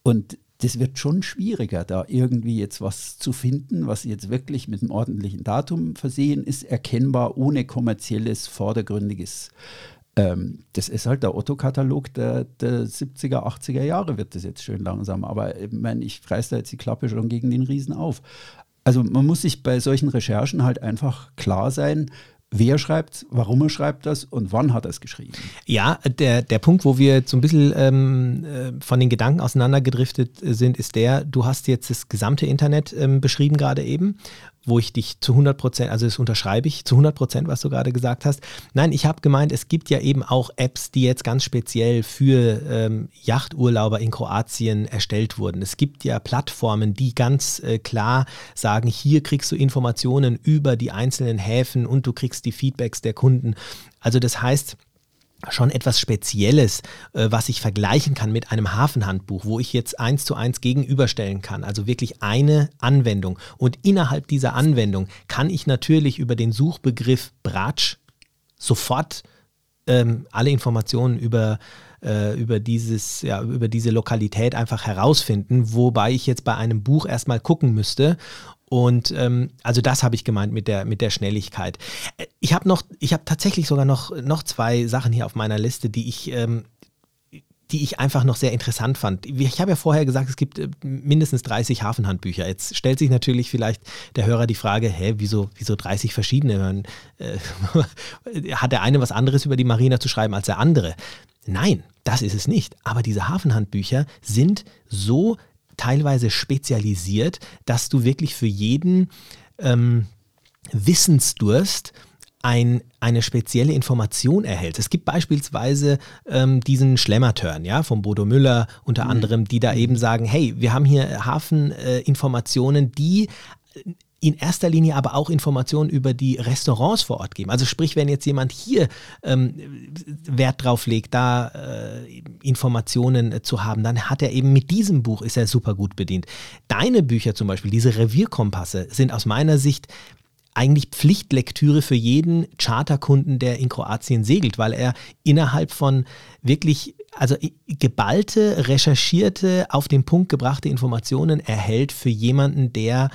und das wird schon schwieriger, da irgendwie jetzt was zu finden, was jetzt wirklich mit einem ordentlichen Datum versehen ist, erkennbar, ohne kommerzielles, vordergründiges. Ähm, das ist halt der Otto-Katalog der, der 70er, 80er Jahre, wird das jetzt schön langsam. Aber ich meine, ich reiße da jetzt die Klappe schon gegen den Riesen auf. Also man muss sich bei solchen Recherchen halt einfach klar sein, Wer schreibt warum er schreibt das? Und wann hat er es geschrieben? Ja, der, der Punkt, wo wir so ein bisschen ähm, äh, von den Gedanken auseinandergedriftet sind, ist der, du hast jetzt das gesamte Internet ähm, beschrieben gerade eben wo ich dich zu 100 Prozent, also das unterschreibe ich zu 100 Prozent, was du gerade gesagt hast. Nein, ich habe gemeint, es gibt ja eben auch Apps, die jetzt ganz speziell für ähm, Yachturlauber in Kroatien erstellt wurden. Es gibt ja Plattformen, die ganz äh, klar sagen, hier kriegst du Informationen über die einzelnen Häfen und du kriegst die Feedbacks der Kunden. Also das heißt, schon etwas Spezielles, äh, was ich vergleichen kann mit einem Hafenhandbuch, wo ich jetzt eins zu eins gegenüberstellen kann. Also wirklich eine Anwendung. Und innerhalb dieser Anwendung kann ich natürlich über den Suchbegriff Bratsch sofort ähm, alle Informationen über äh, über, dieses, ja, über diese Lokalität einfach herausfinden, wobei ich jetzt bei einem Buch erstmal gucken müsste und ähm, also das habe ich gemeint mit der, mit der Schnelligkeit. Äh, ich habe noch, ich habe tatsächlich sogar noch, noch zwei Sachen hier auf meiner Liste, die ich, ähm, die ich einfach noch sehr interessant fand. Ich habe ja vorher gesagt, es gibt äh, mindestens 30 Hafenhandbücher. Jetzt stellt sich natürlich vielleicht der Hörer die Frage, hä, wieso, wieso 30 verschiedene? Äh, hat der eine was anderes über die Marina zu schreiben als der andere? Nein, das ist es nicht. Aber diese Hafenhandbücher sind so teilweise spezialisiert, dass du wirklich für jeden ähm, Wissensdurst ein, eine spezielle Information erhältst. Es gibt beispielsweise ähm, diesen Schlemmerturn, ja, von Bodo Müller unter mhm. anderem, die da eben sagen, hey, wir haben hier Hafeninformationen, äh, die in erster Linie aber auch Informationen über die Restaurants vor Ort geben. Also sprich, wenn jetzt jemand hier ähm, Wert drauf legt, da äh, Informationen äh, zu haben, dann hat er eben mit diesem Buch ist er super gut bedient. Deine Bücher zum Beispiel, diese Revierkompasse, sind aus meiner Sicht eigentlich Pflichtlektüre für jeden Charterkunden, der in Kroatien segelt, weil er innerhalb von wirklich, also geballte, recherchierte, auf den Punkt gebrachte Informationen erhält für jemanden, der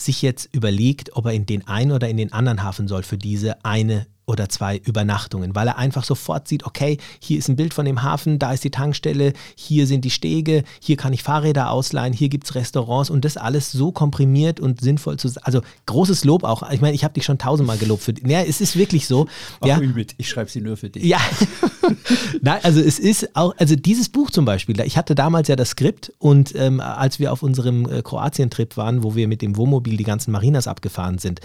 sich jetzt überlegt, ob er in den einen oder in den anderen Hafen soll für diese eine oder zwei Übernachtungen, weil er einfach sofort sieht, okay, hier ist ein Bild von dem Hafen, da ist die Tankstelle, hier sind die Stege, hier kann ich Fahrräder ausleihen, hier gibt es Restaurants und das alles so komprimiert und sinnvoll zu Also großes Lob auch. Ich meine, ich habe dich schon tausendmal gelobt für Ja, es ist wirklich so. Ach, ja. mit, ich schreibe sie nur für dich. Ja. Nein, also es ist auch, also dieses Buch zum Beispiel, ich hatte damals ja das Skript und ähm, als wir auf unserem äh, Kroatien-Trip waren, wo wir mit dem Wohnmobil die ganzen Marinas abgefahren sind,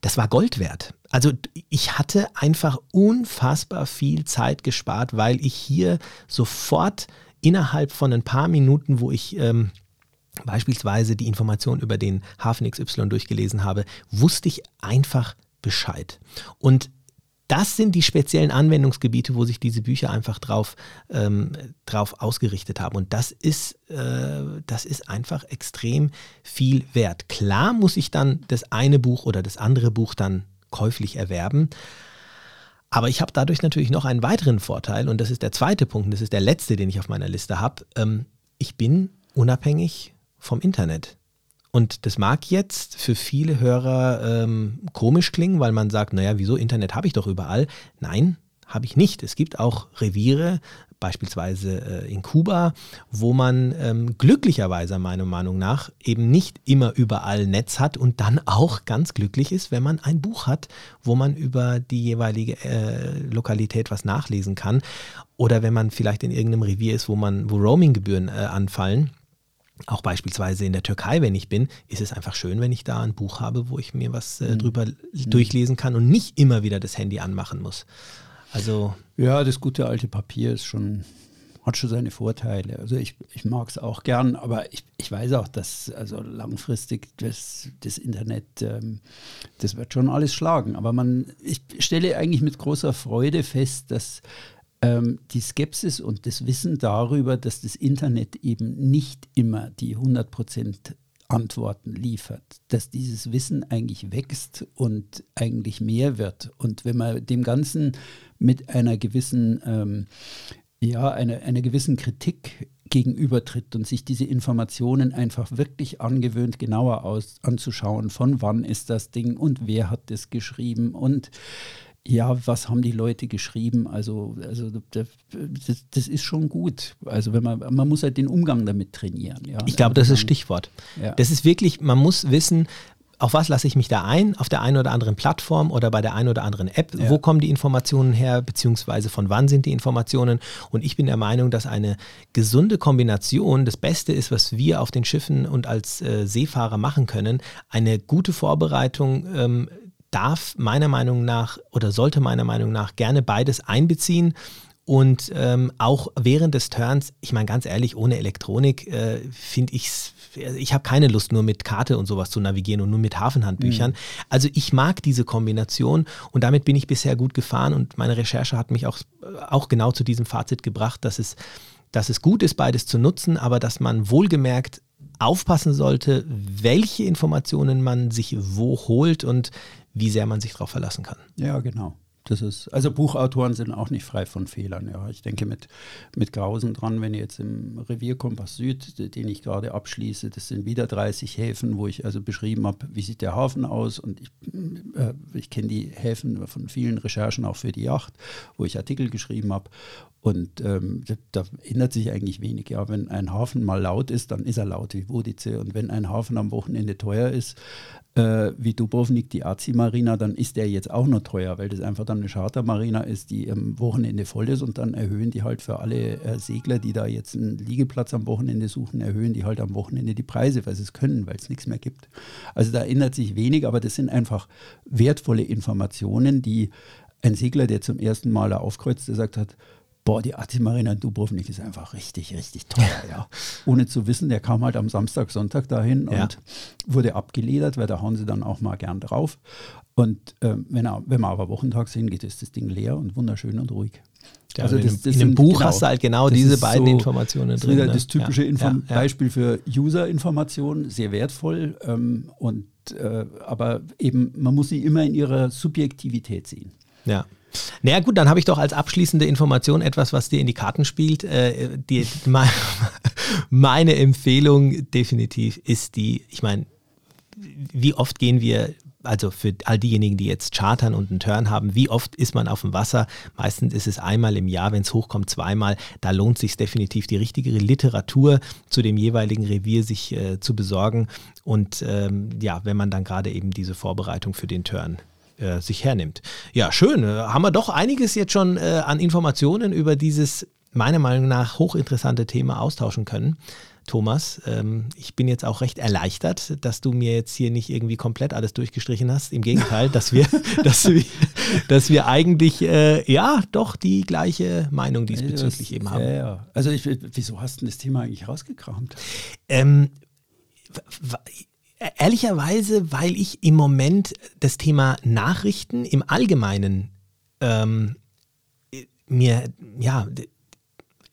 das war Gold wert. Also ich hatte einfach unfassbar viel Zeit gespart, weil ich hier sofort innerhalb von ein paar Minuten, wo ich ähm, beispielsweise die Information über den Hafen XY durchgelesen habe, wusste ich einfach Bescheid. Und das sind die speziellen Anwendungsgebiete, wo sich diese Bücher einfach drauf, ähm, drauf ausgerichtet haben. Und das ist, äh, das ist einfach extrem viel wert. Klar muss ich dann das eine Buch oder das andere Buch dann käuflich erwerben. Aber ich habe dadurch natürlich noch einen weiteren Vorteil und das ist der zweite Punkt, und das ist der letzte, den ich auf meiner Liste habe. Ähm, ich bin unabhängig vom Internet. Und das mag jetzt für viele Hörer ähm, komisch klingen, weil man sagt, naja, wieso Internet habe ich doch überall. Nein, habe ich nicht. Es gibt auch Reviere, beispielsweise äh, in Kuba, wo man ähm, glücklicherweise meiner Meinung nach eben nicht immer überall Netz hat und dann auch ganz glücklich ist, wenn man ein Buch hat, wo man über die jeweilige äh, Lokalität was nachlesen kann. Oder wenn man vielleicht in irgendeinem Revier ist, wo man, wo Roaminggebühren äh, anfallen auch beispielsweise in der Türkei, wenn ich bin, ist es einfach schön, wenn ich da ein Buch habe, wo ich mir was äh, mhm. drüber mhm. durchlesen kann und nicht immer wieder das Handy anmachen muss. Also ja, das gute alte Papier ist schon hat schon seine Vorteile. Also ich, ich mag es auch gern, aber ich, ich weiß auch, dass also langfristig das, das Internet, ähm, das wird schon alles schlagen. Aber man, ich stelle eigentlich mit großer Freude fest, dass die Skepsis und das Wissen darüber, dass das Internet eben nicht immer die 100 Prozent Antworten liefert, dass dieses Wissen eigentlich wächst und eigentlich mehr wird. Und wenn man dem Ganzen mit einer gewissen, ähm, ja, einer, einer gewissen Kritik gegenübertritt und sich diese Informationen einfach wirklich angewöhnt, genauer aus, anzuschauen, von wann ist das Ding und wer hat das geschrieben und ja, was haben die Leute geschrieben? Also, also das, das, ist schon gut. Also wenn man, man muss halt den Umgang damit trainieren. Ja. Ich glaube, das ist Stichwort. Ja. Das ist wirklich, man muss wissen, auf was lasse ich mich da ein? Auf der einen oder anderen Plattform oder bei der einen oder anderen App? Ja. Wo kommen die Informationen her? Beziehungsweise von wann sind die Informationen? Und ich bin der Meinung, dass eine gesunde Kombination das Beste ist, was wir auf den Schiffen und als äh, Seefahrer machen können. Eine gute Vorbereitung ähm, darf meiner Meinung nach oder sollte meiner Meinung nach gerne beides einbeziehen. Und ähm, auch während des Turns, ich meine ganz ehrlich, ohne Elektronik äh, finde ich es, ich habe keine Lust, nur mit Karte und sowas zu navigieren und nur mit Hafenhandbüchern. Mhm. Also ich mag diese Kombination und damit bin ich bisher gut gefahren und meine Recherche hat mich auch, auch genau zu diesem Fazit gebracht, dass es, dass es gut ist, beides zu nutzen, aber dass man wohlgemerkt aufpassen sollte, welche Informationen man sich wo holt und wie sehr man sich darauf verlassen kann. Ja, genau. Das ist, also Buchautoren sind auch nicht frei von Fehlern. Ja. Ich denke mit, mit Grausen dran, wenn ihr jetzt im Revierkompass Süd, den ich gerade abschließe, das sind wieder 30 Häfen, wo ich also beschrieben habe, wie sieht der Hafen aus und ich, äh, ich kenne die Häfen von vielen Recherchen auch für die Yacht, wo ich Artikel geschrieben habe und ähm, da, ändert sich eigentlich wenig. Ja, wenn ein Hafen mal laut ist, dann ist er laut wie Bodice. Und wenn ein Hafen am Wochenende teuer ist, äh, wie Dubrovnik, die Azi-Marina, dann ist der jetzt auch noch teuer, weil das einfach dann eine Charter-Marina ist, die am Wochenende voll ist und dann erhöhen die halt für alle äh, Segler, die da jetzt einen Liegeplatz am Wochenende suchen, erhöhen die halt am Wochenende die Preise, weil sie es können, weil es nichts mehr gibt. Also da ändert sich wenig, aber das sind einfach wertvolle Informationen, die ein Segler, der zum ersten Mal aufkreuzt, gesagt hat, boah, die Marina in Dubrovnik ist einfach richtig, richtig teuer, ja. Ohne zu wissen, der kam halt am Samstag, Sonntag dahin ja. und wurde abgeledert, weil da hauen sie dann auch mal gern drauf. Und ähm, wenn, er, wenn man aber wochentags hingeht, ist das Ding leer und wunderschön und ruhig. Ja, also das, das in einem Buch genau, hast du halt genau diese beiden so, Informationen drin. Das ist ne? das typische ja, ja, Beispiel für User-Informationen, sehr wertvoll. Ähm, und, äh, aber eben, man muss sie immer in ihrer Subjektivität sehen. Ja. Naja gut, dann habe ich doch als abschließende Information etwas, was dir in die Karten spielt. Äh, die, meine Empfehlung definitiv ist die, ich meine, wie oft gehen wir also für all diejenigen, die jetzt chartern und einen Turn haben, wie oft ist man auf dem Wasser? Meistens ist es einmal im Jahr, wenn es hochkommt, zweimal. Da lohnt sich definitiv die richtige Literatur zu dem jeweiligen Revier sich äh, zu besorgen. Und ähm, ja, wenn man dann gerade eben diese Vorbereitung für den Turn äh, sich hernimmt. Ja, schön. Äh, haben wir doch einiges jetzt schon äh, an Informationen über dieses meiner Meinung nach hochinteressante Thema austauschen können. Thomas, ähm, ich bin jetzt auch recht erleichtert, dass du mir jetzt hier nicht irgendwie komplett alles durchgestrichen hast. Im Gegenteil, dass wir, dass wir, dass wir eigentlich äh, ja doch die gleiche Meinung diesbezüglich eben haben. Ja, ja. Also ich, wieso hast du das Thema eigentlich rausgekramt? Ähm, Ehrlicherweise, weil ich im Moment das Thema Nachrichten im Allgemeinen ähm, mir, ja,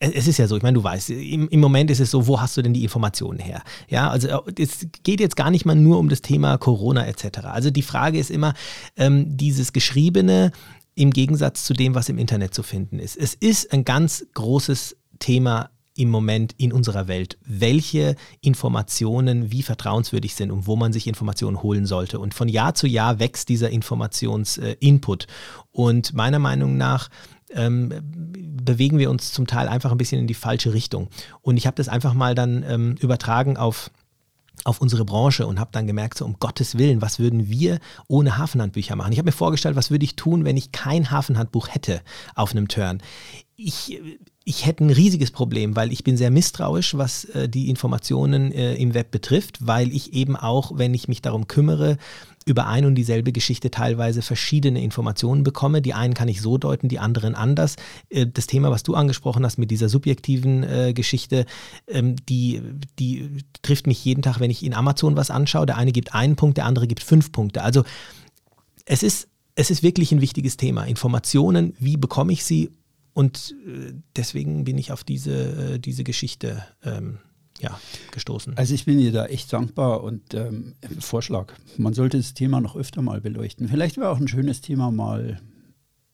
es ist ja so, ich meine, du weißt, im, im, Moment ist es so, wo hast du denn die Informationen her? Ja, also es geht jetzt gar nicht mal nur um das Thema Corona etc. Also die Frage ist immer, ähm, dieses Geschriebene im Gegensatz zu dem, was im Internet zu finden ist. Es ist ein ganz großes Thema im Moment in unserer Welt, welche Informationen wie vertrauenswürdig sind und wo man sich Informationen holen sollte. Und von Jahr zu Jahr wächst dieser Informationsinput. Und meiner Meinung nach ähm, bewegen wir uns zum Teil einfach ein bisschen in die falsche Richtung. Und ich habe das einfach mal dann ähm, übertragen auf auf unsere Branche und habe dann gemerkt, so um Gottes Willen, was würden wir ohne Hafenhandbücher machen? Ich habe mir vorgestellt, was würde ich tun, wenn ich kein Hafenhandbuch hätte auf einem Turn ich, ich hätte ein riesiges Problem, weil ich bin sehr misstrauisch, was äh, die Informationen äh, im Web betrifft, weil ich eben auch, wenn ich mich darum kümmere, über ein und dieselbe Geschichte teilweise verschiedene Informationen bekomme. Die einen kann ich so deuten, die anderen anders. Äh, das Thema, was du angesprochen hast mit dieser subjektiven äh, Geschichte, ähm, die, die trifft mich jeden Tag, wenn ich in Amazon was anschaue. Der eine gibt einen Punkt, der andere gibt fünf Punkte. Also es ist, es ist wirklich ein wichtiges Thema. Informationen, wie bekomme ich sie? Und äh, deswegen bin ich auf diese, äh, diese Geschichte ähm, ja, gestoßen. Also ich bin dir da echt dankbar und ähm, Vorschlag. Man sollte das Thema noch öfter mal beleuchten. Vielleicht wäre auch ein schönes Thema mal.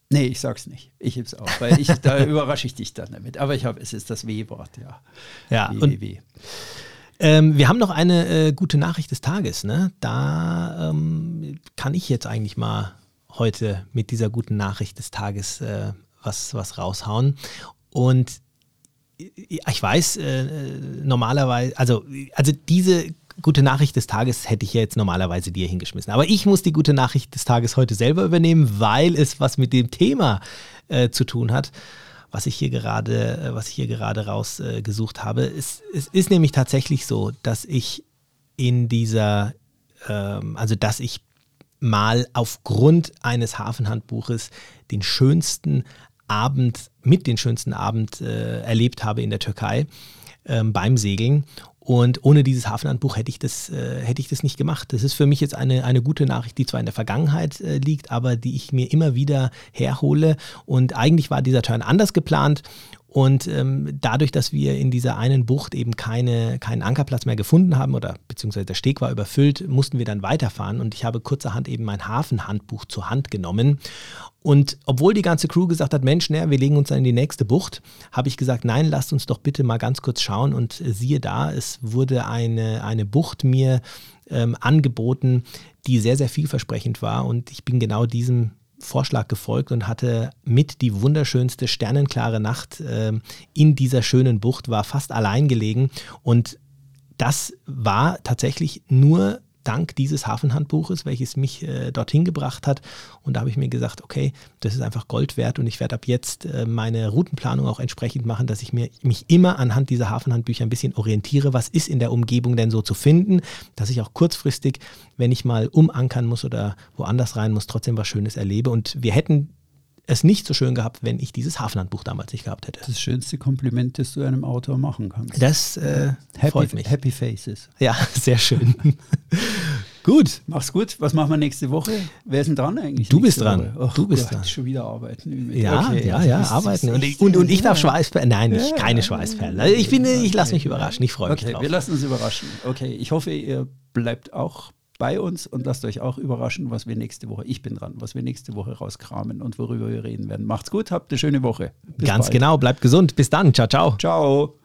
Nee, ich sag's nicht. Ich heb's auf, weil ich, da überrasche ich dich dann damit. Aber ich habe, es ist das W-Wort, ja. Ja, w. Ähm, wir haben noch eine äh, gute Nachricht des Tages. Ne? Da ähm, kann ich jetzt eigentlich mal heute mit dieser guten Nachricht des Tages äh, was, was raushauen. Und ich weiß, äh, normalerweise, also, also diese gute Nachricht des Tages hätte ich ja jetzt normalerweise dir hingeschmissen. Aber ich muss die gute Nachricht des Tages heute selber übernehmen, weil es was mit dem Thema äh, zu tun hat, was ich hier gerade, äh, was ich hier gerade rausgesucht äh, habe. Es, es, ist nämlich tatsächlich so, dass ich in dieser, ähm, also dass ich mal aufgrund eines Hafenhandbuches den schönsten Abend, mit den schönsten Abend äh, erlebt habe in der Türkei ähm, beim Segeln. Und ohne dieses Hafenhandbuch hätte ich das, äh, hätte ich das nicht gemacht. Das ist für mich jetzt eine, eine gute Nachricht, die zwar in der Vergangenheit äh, liegt, aber die ich mir immer wieder herhole. Und eigentlich war dieser Turn anders geplant. Und ähm, dadurch, dass wir in dieser einen Bucht eben keine, keinen Ankerplatz mehr gefunden haben oder beziehungsweise der Steg war überfüllt, mussten wir dann weiterfahren. Und ich habe kurzerhand eben mein Hafenhandbuch zur Hand genommen und obwohl die ganze Crew gesagt hat, Mensch, naja, wir legen uns dann in die nächste Bucht, habe ich gesagt, nein, lasst uns doch bitte mal ganz kurz schauen. Und äh, siehe da, es wurde eine, eine Bucht mir ähm, angeboten, die sehr, sehr vielversprechend war. Und ich bin genau diesem Vorschlag gefolgt und hatte mit die wunderschönste sternenklare Nacht äh, in dieser schönen Bucht, war fast allein gelegen. Und das war tatsächlich nur dank dieses Hafenhandbuches, welches mich äh, dorthin gebracht hat. Und da habe ich mir gesagt, okay, das ist einfach Gold wert und ich werde ab jetzt äh, meine Routenplanung auch entsprechend machen, dass ich mir, mich immer anhand dieser Hafenhandbücher ein bisschen orientiere, was ist in der Umgebung denn so zu finden, dass ich auch kurzfristig, wenn ich mal umankern muss oder woanders rein muss, trotzdem was Schönes erlebe. Und wir hätten es nicht so schön gehabt, wenn ich dieses Hafenhandbuch damals nicht gehabt hätte. Das schönste Kompliment, das du einem Autor machen kannst. Das äh, happy, freut mich. Happy Faces. Ja, sehr schön. gut. Mach's gut. Was machen wir nächste Woche? Wer ist denn dran eigentlich? Du bist dran. Oh, du bist Gott, dran. Schon wieder arbeiten. Ja, okay. ja, ja, arbeiten. Und ich, und, und ich darf Schweißperlen. Nein, ich, ja, keine Schweißperlen. Also ich finde, ich lasse mich überraschen. Ich freue mich okay, drauf. Wir lassen uns überraschen. Okay, ich hoffe, ihr bleibt auch bei uns und lasst euch auch überraschen, was wir nächste Woche, ich bin dran, was wir nächste Woche rauskramen und worüber wir reden werden. Macht's gut, habt eine schöne Woche. Bis Ganz bald. genau, bleibt gesund. Bis dann. Ciao, ciao. Ciao.